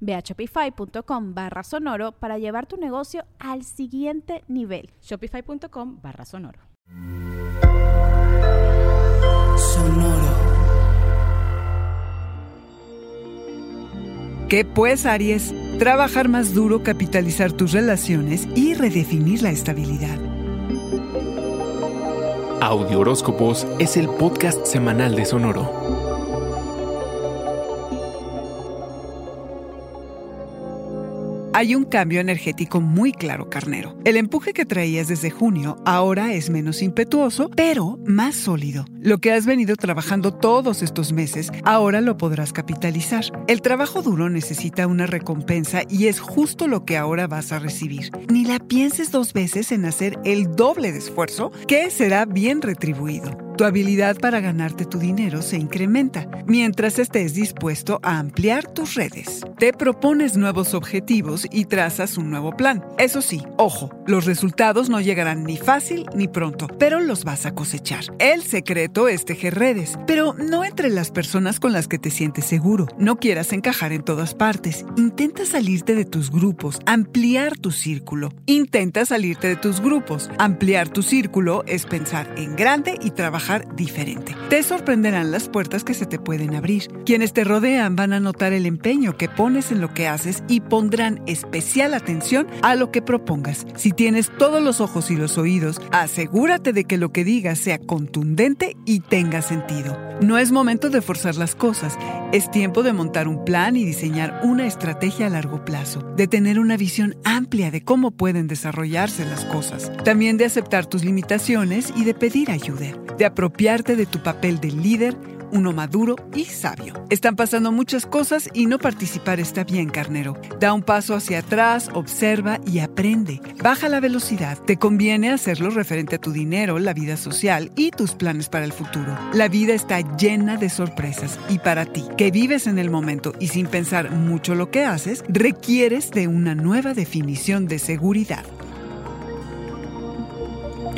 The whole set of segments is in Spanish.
Ve a shopify.com barra sonoro para llevar tu negocio al siguiente nivel. Shopify.com barra sonoro. Sonoro. ¿Qué pues, Aries? Trabajar más duro, capitalizar tus relaciones y redefinir la estabilidad. Audio Horóscopos es el podcast semanal de Sonoro. Hay un cambio energético muy claro, carnero. El empuje que traías desde junio ahora es menos impetuoso, pero más sólido. Lo que has venido trabajando todos estos meses, ahora lo podrás capitalizar. El trabajo duro necesita una recompensa y es justo lo que ahora vas a recibir. Ni la pienses dos veces en hacer el doble de esfuerzo, que será bien retribuido. Tu habilidad para ganarte tu dinero se incrementa mientras estés dispuesto a ampliar tus redes. Te propones nuevos objetivos y trazas un nuevo plan. Eso sí, ojo, los resultados no llegarán ni fácil ni pronto, pero los vas a cosechar. El secreto es tejer redes, pero no entre las personas con las que te sientes seguro. No quieras encajar en todas partes. Intenta salirte de tus grupos, ampliar tu círculo. Intenta salirte de tus grupos. Ampliar tu círculo es pensar en grande y trabajar diferente. Te sorprenderán las puertas que se te pueden abrir. Quienes te rodean van a notar el empeño que pones en lo que haces y pondrán especial atención a lo que propongas. Si tienes todos los ojos y los oídos, asegúrate de que lo que digas sea contundente y tenga sentido. No es momento de forzar las cosas, es tiempo de montar un plan y diseñar una estrategia a largo plazo, de tener una visión amplia de cómo pueden desarrollarse las cosas, también de aceptar tus limitaciones y de pedir ayuda, de apropiarte de tu papel de líder, uno maduro y sabio. Están pasando muchas cosas y no participar está bien, carnero. Da un paso hacia atrás, observa y aprende. Baja la velocidad. Te conviene hacerlo referente a tu dinero, la vida social y tus planes para el futuro. La vida está llena de sorpresas y para ti, que vives en el momento y sin pensar mucho lo que haces, requieres de una nueva definición de seguridad.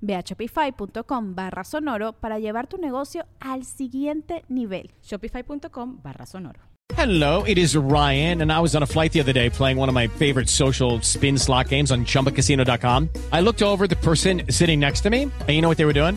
Ve a shopify.com barra sonoro para llevar tu negocio al siguiente nivel. Shopify.com barra sonoro. Hello, it is Ryan, and I was on a flight the other day playing one of my favorite social spin slot games on chumbacasino.com. I looked over the person sitting next to me, and you know what they were doing?